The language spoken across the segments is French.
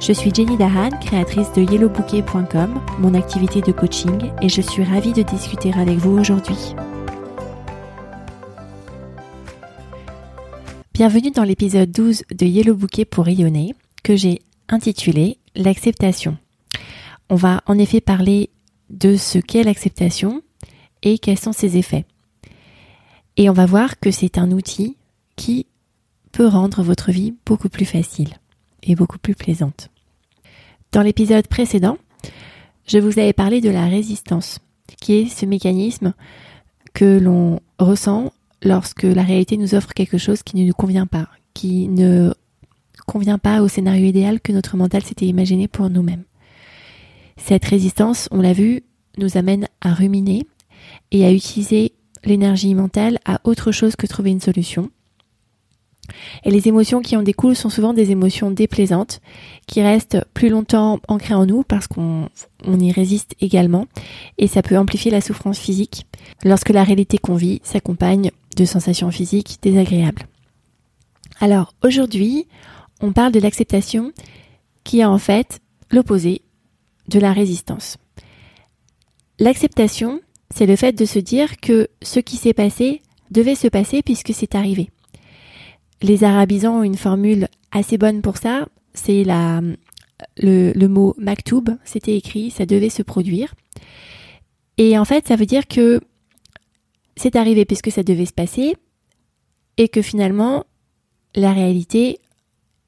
Je suis Jenny Dahan, créatrice de yellowbouquet.com, mon activité de coaching, et je suis ravie de discuter avec vous aujourd'hui. Bienvenue dans l'épisode 12 de Yellow Bouquet pour rayonner, que j'ai intitulé L'acceptation. On va en effet parler de ce qu'est l'acceptation et quels sont ses effets. Et on va voir que c'est un outil qui peut rendre votre vie beaucoup plus facile et beaucoup plus plaisante. Dans l'épisode précédent, je vous avais parlé de la résistance, qui est ce mécanisme que l'on ressent lorsque la réalité nous offre quelque chose qui ne nous convient pas, qui ne convient pas au scénario idéal que notre mental s'était imaginé pour nous-mêmes. Cette résistance, on l'a vu, nous amène à ruminer et à utiliser l'énergie mentale à autre chose que trouver une solution. Et les émotions qui en découlent sont souvent des émotions déplaisantes, qui restent plus longtemps ancrées en nous parce qu'on y résiste également, et ça peut amplifier la souffrance physique lorsque la réalité qu'on vit s'accompagne de sensations physiques désagréables. Alors aujourd'hui, on parle de l'acceptation qui est en fait l'opposé de la résistance. L'acceptation, c'est le fait de se dire que ce qui s'est passé devait se passer puisque c'est arrivé. Les arabisans ont une formule assez bonne pour ça, c'est la le, le mot maktoub, c'était écrit, ça devait se produire. Et en fait, ça veut dire que c'est arrivé puisque ça devait se passer et que finalement, la réalité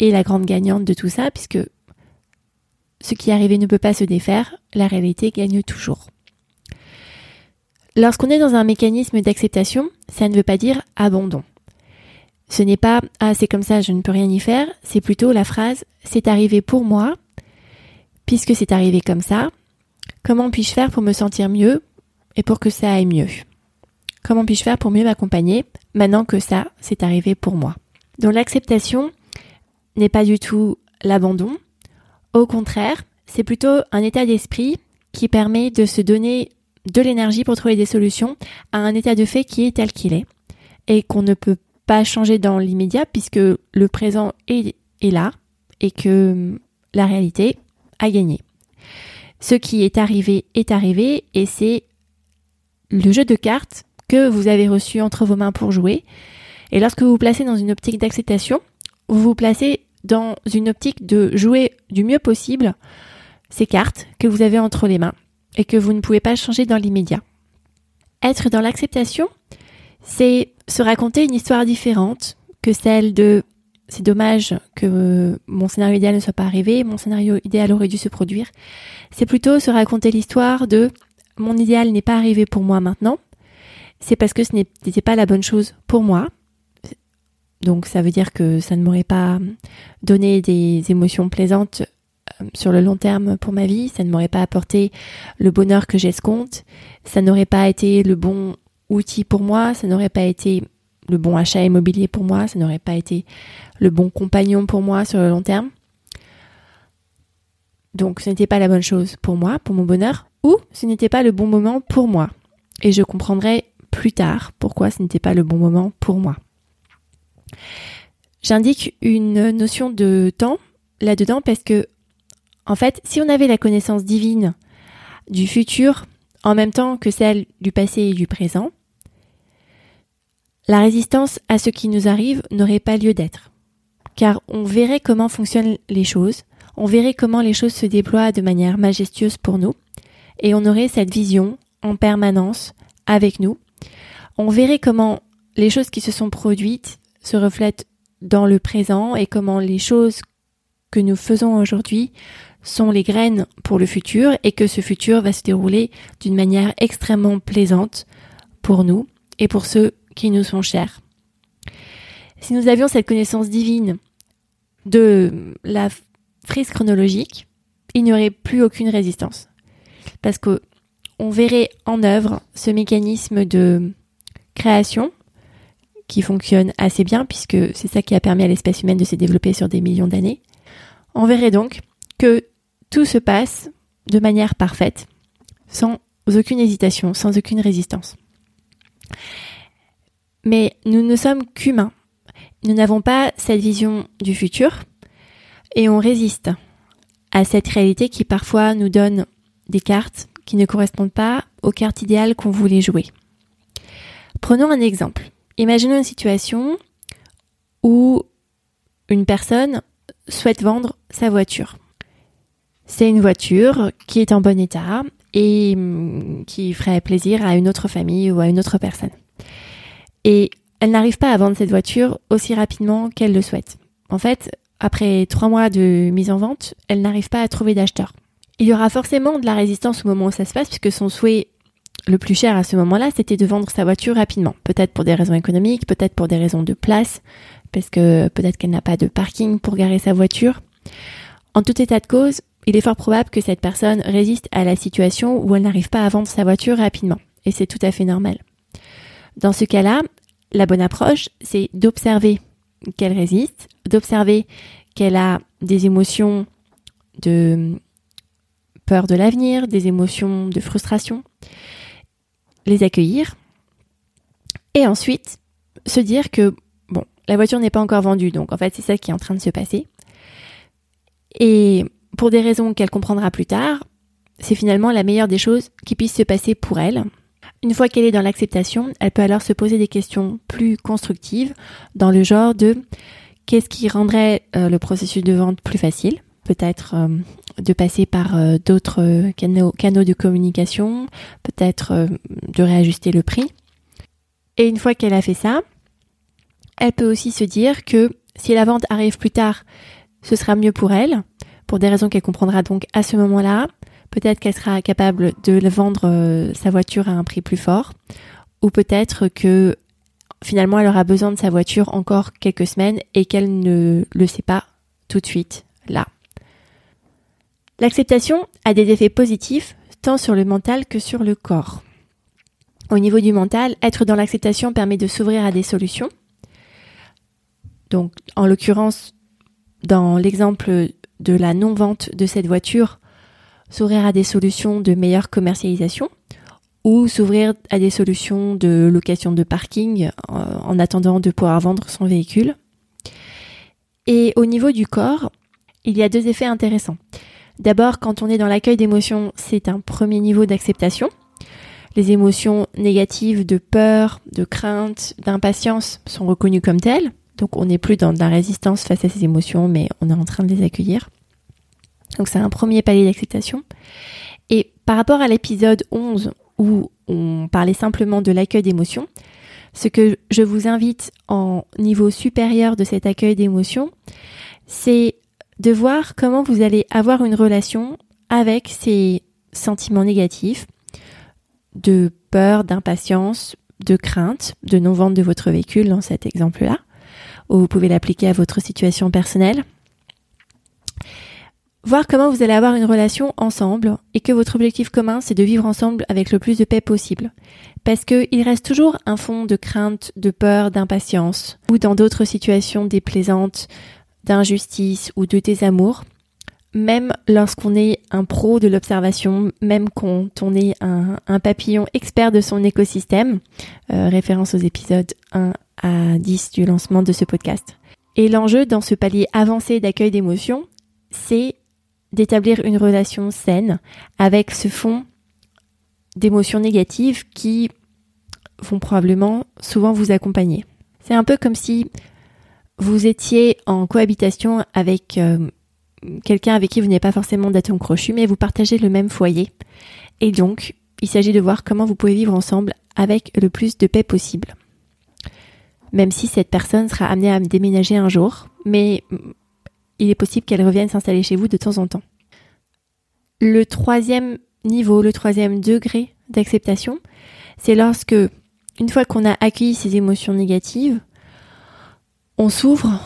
est la grande gagnante de tout ça puisque ce qui est arrivé ne peut pas se défaire, la réalité gagne toujours. Lorsqu'on est dans un mécanisme d'acceptation, ça ne veut pas dire abandon. Ce n'est pas ah c'est comme ça, je ne peux rien y faire, c'est plutôt la phrase c'est arrivé pour moi, puisque c'est arrivé comme ça, comment puis-je faire pour me sentir mieux et pour que ça aille mieux? Comment puis-je faire pour mieux m'accompagner maintenant que ça c'est arrivé pour moi? Donc l'acceptation n'est pas du tout l'abandon, au contraire, c'est plutôt un état d'esprit qui permet de se donner de l'énergie pour trouver des solutions à un état de fait qui est tel qu'il est et qu'on ne peut pas changer dans l'immédiat puisque le présent est, est là et que la réalité a gagné. Ce qui est arrivé est arrivé et c'est le jeu de cartes que vous avez reçu entre vos mains pour jouer. Et lorsque vous vous placez dans une optique d'acceptation, vous vous placez dans une optique de jouer du mieux possible ces cartes que vous avez entre les mains et que vous ne pouvez pas changer dans l'immédiat. Être dans l'acceptation, c'est se raconter une histoire différente que celle de c'est dommage que mon scénario idéal ne soit pas arrivé, mon scénario idéal aurait dû se produire. C'est plutôt se raconter l'histoire de mon idéal n'est pas arrivé pour moi maintenant. C'est parce que ce n'était pas la bonne chose pour moi. Donc ça veut dire que ça ne m'aurait pas donné des émotions plaisantes euh, sur le long terme pour ma vie, ça ne m'aurait pas apporté le bonheur que j'escompte, ça n'aurait pas été le bon outil pour moi, ça n'aurait pas été le bon achat immobilier pour moi, ça n'aurait pas été le bon compagnon pour moi sur le long terme. Donc ce n'était pas la bonne chose pour moi, pour mon bonheur, ou ce n'était pas le bon moment pour moi. Et je comprendrai plus tard pourquoi ce n'était pas le bon moment pour moi. J'indique une notion de temps là-dedans parce que, en fait, si on avait la connaissance divine du futur en même temps que celle du passé et du présent, la résistance à ce qui nous arrive n'aurait pas lieu d'être. Car on verrait comment fonctionnent les choses, on verrait comment les choses se déploient de manière majestueuse pour nous, et on aurait cette vision en permanence avec nous. On verrait comment les choses qui se sont produites se reflètent dans le présent et comment les choses que nous faisons aujourd'hui sont les graines pour le futur et que ce futur va se dérouler d'une manière extrêmement plaisante pour nous et pour ceux qui nous sont chers. Si nous avions cette connaissance divine de la frise chronologique il n'y aurait plus aucune résistance. Parce que on verrait en œuvre ce mécanisme de création qui fonctionne assez bien puisque c'est ça qui a permis à l'espèce humaine de se développer sur des millions d'années. On verrait donc que tout se passe de manière parfaite, sans aucune hésitation, sans aucune résistance. Mais nous ne sommes qu'humains. Nous n'avons pas cette vision du futur et on résiste à cette réalité qui parfois nous donne des cartes qui ne correspondent pas aux cartes idéales qu'on voulait jouer. Prenons un exemple. Imaginons une situation où une personne souhaite vendre sa voiture. C'est une voiture qui est en bon état et hum, qui ferait plaisir à une autre famille ou à une autre personne. Et elle n'arrive pas à vendre cette voiture aussi rapidement qu'elle le souhaite. En fait, après trois mois de mise en vente, elle n'arrive pas à trouver d'acheteur. Il y aura forcément de la résistance au moment où ça se passe, puisque son souhait le plus cher à ce moment-là, c'était de vendre sa voiture rapidement. Peut-être pour des raisons économiques, peut-être pour des raisons de place, parce que peut-être qu'elle n'a pas de parking pour garer sa voiture. En tout état de cause, il est fort probable que cette personne résiste à la situation où elle n'arrive pas à vendre sa voiture rapidement. Et c'est tout à fait normal. Dans ce cas-là, la bonne approche, c'est d'observer qu'elle résiste, d'observer qu'elle a des émotions de peur de l'avenir, des émotions de frustration, les accueillir et ensuite se dire que bon, la voiture n'est pas encore vendue, donc en fait c'est ça qui est en train de se passer. Et pour des raisons qu'elle comprendra plus tard, c'est finalement la meilleure des choses qui puisse se passer pour elle. Une fois qu'elle est dans l'acceptation, elle peut alors se poser des questions plus constructives dans le genre de qu'est-ce qui rendrait euh, le processus de vente plus facile? Peut-être euh, de passer par euh, d'autres canaux, canaux, de communication, peut-être de réajuster le prix. Et une fois qu'elle a fait ça, elle peut aussi se dire que si la vente arrive plus tard, ce sera mieux pour elle, pour des raisons qu'elle comprendra donc à ce moment-là. Peut-être qu'elle sera capable de vendre euh, sa voiture à un prix plus fort, ou peut-être que finalement elle aura besoin de sa voiture encore quelques semaines et qu'elle ne le sait pas tout de suite là. L'acceptation a des effets positifs tant sur le mental que sur le corps. Au niveau du mental, être dans l'acceptation permet de s'ouvrir à des solutions. Donc, en l'occurrence, dans l'exemple de la non-vente de cette voiture, s'ouvrir à des solutions de meilleure commercialisation ou s'ouvrir à des solutions de location de parking euh, en attendant de pouvoir vendre son véhicule. Et au niveau du corps, il y a deux effets intéressants. D'abord, quand on est dans l'accueil d'émotions, c'est un premier niveau d'acceptation. Les émotions négatives de peur, de crainte, d'impatience sont reconnues comme telles. Donc on n'est plus dans de la résistance face à ces émotions, mais on est en train de les accueillir. Donc c'est un premier palier d'acceptation. Et par rapport à l'épisode 11 où on parlait simplement de l'accueil d'émotions, ce que je vous invite en niveau supérieur de cet accueil d'émotions, c'est de voir comment vous allez avoir une relation avec ces sentiments négatifs de peur, d'impatience, de crainte, de non-vente de votre véhicule dans cet exemple-là ou vous pouvez l'appliquer à votre situation personnelle. Voir comment vous allez avoir une relation ensemble et que votre objectif commun c'est de vivre ensemble avec le plus de paix possible. Parce qu'il reste toujours un fond de crainte, de peur, d'impatience ou dans d'autres situations déplaisantes, d'injustice ou de désamour. Même lorsqu'on est un pro de l'observation, même quand on est un, papillon expert de son écosystème, euh, référence aux épisodes 1 à 10 du lancement de ce podcast. Et l'enjeu dans ce palier avancé d'accueil d'émotions, c'est d'établir une relation saine avec ce fond d'émotions négatives qui vont probablement souvent vous accompagner. C'est un peu comme si vous étiez en cohabitation avec euh, quelqu'un avec qui vous n'avez pas forcément d'atome crochu, mais vous partagez le même foyer. Et donc, il s'agit de voir comment vous pouvez vivre ensemble avec le plus de paix possible même si cette personne sera amenée à déménager un jour, mais il est possible qu'elle revienne s'installer chez vous de temps en temps. Le troisième niveau, le troisième degré d'acceptation, c'est lorsque, une fois qu'on a accueilli ces émotions négatives, on s'ouvre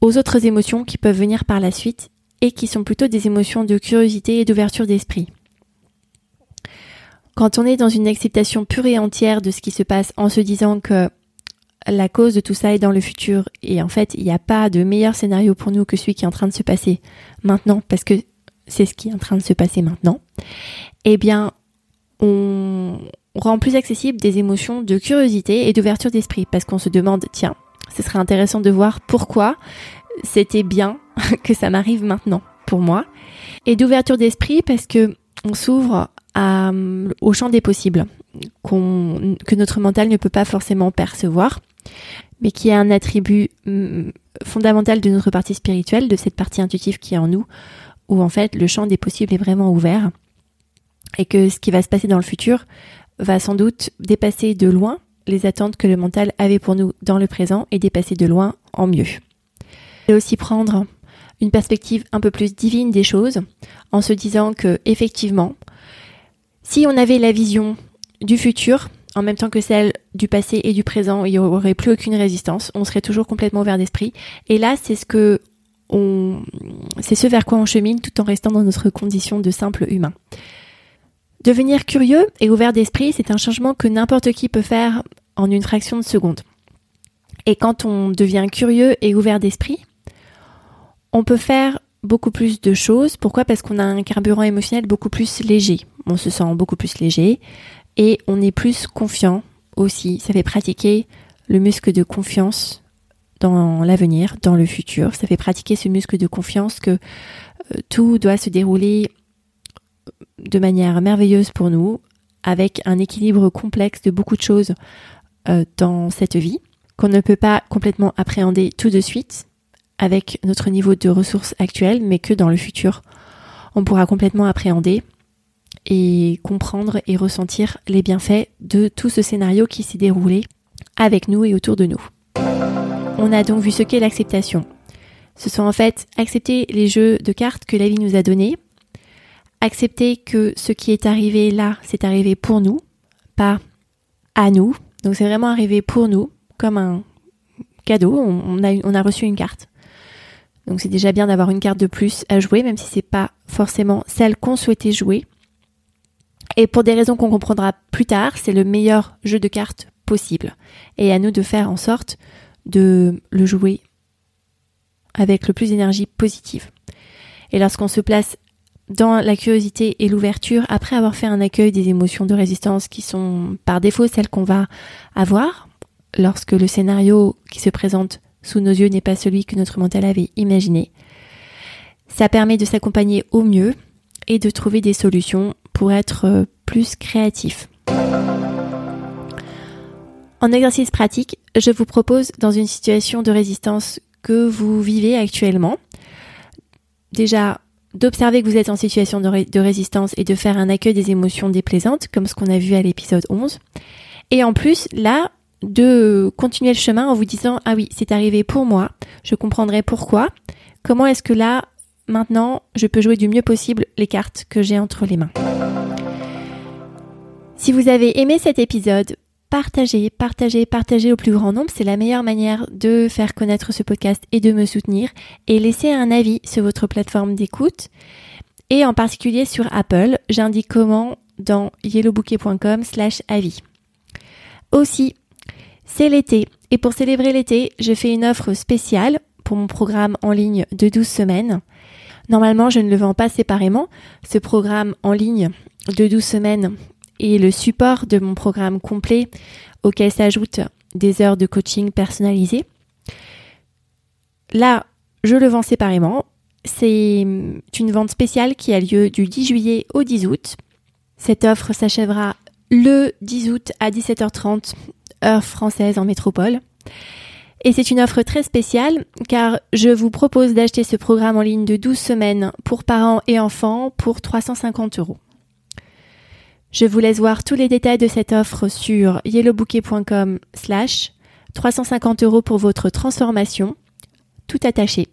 aux autres émotions qui peuvent venir par la suite et qui sont plutôt des émotions de curiosité et d'ouverture d'esprit. Quand on est dans une acceptation pure et entière de ce qui se passe en se disant que la cause de tout ça est dans le futur. Et en fait il n'y a pas de meilleur scénario pour nous que celui qui est en train de se passer maintenant parce que c'est ce qui est en train de se passer maintenant, eh bien on rend plus accessible des émotions de curiosité et d'ouverture d'esprit parce qu'on se demande tiens ce serait intéressant de voir pourquoi c'était bien que ça m'arrive maintenant pour moi. Et d'ouverture d'esprit parce que on s'ouvre au champ des possibles que notre mental ne peut pas forcément percevoir, mais qui est un attribut mm, fondamental de notre partie spirituelle, de cette partie intuitive qui est en nous, où en fait le champ des possibles est vraiment ouvert, et que ce qui va se passer dans le futur va sans doute dépasser de loin les attentes que le mental avait pour nous dans le présent et dépasser de loin en mieux. Et aussi prendre une perspective un peu plus divine des choses en se disant que effectivement si on avait la vision du futur, en même temps que celle du passé et du présent, il n'y aurait plus aucune résistance. On serait toujours complètement ouvert d'esprit. Et là, c'est ce que c'est ce vers quoi on chemine tout en restant dans notre condition de simple humain. Devenir curieux et ouvert d'esprit, c'est un changement que n'importe qui peut faire en une fraction de seconde. Et quand on devient curieux et ouvert d'esprit, on peut faire beaucoup plus de choses. Pourquoi? Parce qu'on a un carburant émotionnel beaucoup plus léger. On se sent beaucoup plus léger et on est plus confiant aussi. Ça fait pratiquer le muscle de confiance dans l'avenir, dans le futur. Ça fait pratiquer ce muscle de confiance que euh, tout doit se dérouler de manière merveilleuse pour nous, avec un équilibre complexe de beaucoup de choses euh, dans cette vie, qu'on ne peut pas complètement appréhender tout de suite, avec notre niveau de ressources actuelles, mais que dans le futur, on pourra complètement appréhender et comprendre et ressentir les bienfaits de tout ce scénario qui s'est déroulé avec nous et autour de nous. On a donc vu ce qu'est l'acceptation. Ce sont en fait accepter les jeux de cartes que la vie nous a donnés, accepter que ce qui est arrivé là, c'est arrivé pour nous, pas à nous. Donc c'est vraiment arrivé pour nous, comme un cadeau, on a, on a reçu une carte. Donc c'est déjà bien d'avoir une carte de plus à jouer, même si c'est pas forcément celle qu'on souhaitait jouer. Et pour des raisons qu'on comprendra plus tard, c'est le meilleur jeu de cartes possible. Et à nous de faire en sorte de le jouer avec le plus d'énergie positive. Et lorsqu'on se place dans la curiosité et l'ouverture, après avoir fait un accueil des émotions de résistance qui sont par défaut celles qu'on va avoir, lorsque le scénario qui se présente sous nos yeux n'est pas celui que notre mental avait imaginé. Ça permet de s'accompagner au mieux et de trouver des solutions pour être euh, plus créatif. En exercice pratique, je vous propose dans une situation de résistance que vous vivez actuellement, déjà d'observer que vous êtes en situation de, de, résistance et de faire un accueil des émotions déplaisantes, comme ce qu'on a vu à l'épisode 11. Et en plus, là, de continuer le chemin en vous disant ah oui c'est arrivé pour moi, je comprendrai pourquoi, comment est-ce que là maintenant je peux jouer du mieux possible les cartes que j'ai entre les mains? Si vous avez aimé cet épisode, partagez, partagez, partagez au plus grand nombre, c'est la meilleure manière de faire connaître ce podcast et de me soutenir et laissez un avis sur votre plateforme d'écoute et en particulier sur Apple, j'indique comment dans yellowbouquet.com slash avis. Aussi, c'est l'été et pour célébrer l'été, je fais une offre spéciale pour mon programme en ligne de 12 semaines. Normalement, je ne le vends pas séparément. Ce programme en ligne de 12 semaines est le support de mon programme complet auquel s'ajoutent des heures de coaching personnalisées. Là, je le vends séparément. C'est une vente spéciale qui a lieu du 10 juillet au 10 août. Cette offre s'achèvera le 10 août à 17h30 heure française en métropole. Et c'est une offre très spéciale car je vous propose d'acheter ce programme en ligne de 12 semaines pour parents et enfants pour 350 euros. Je vous laisse voir tous les détails de cette offre sur yellowbouquet.com slash 350 euros pour votre transformation, tout attaché.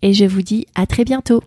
Et je vous dis à très bientôt.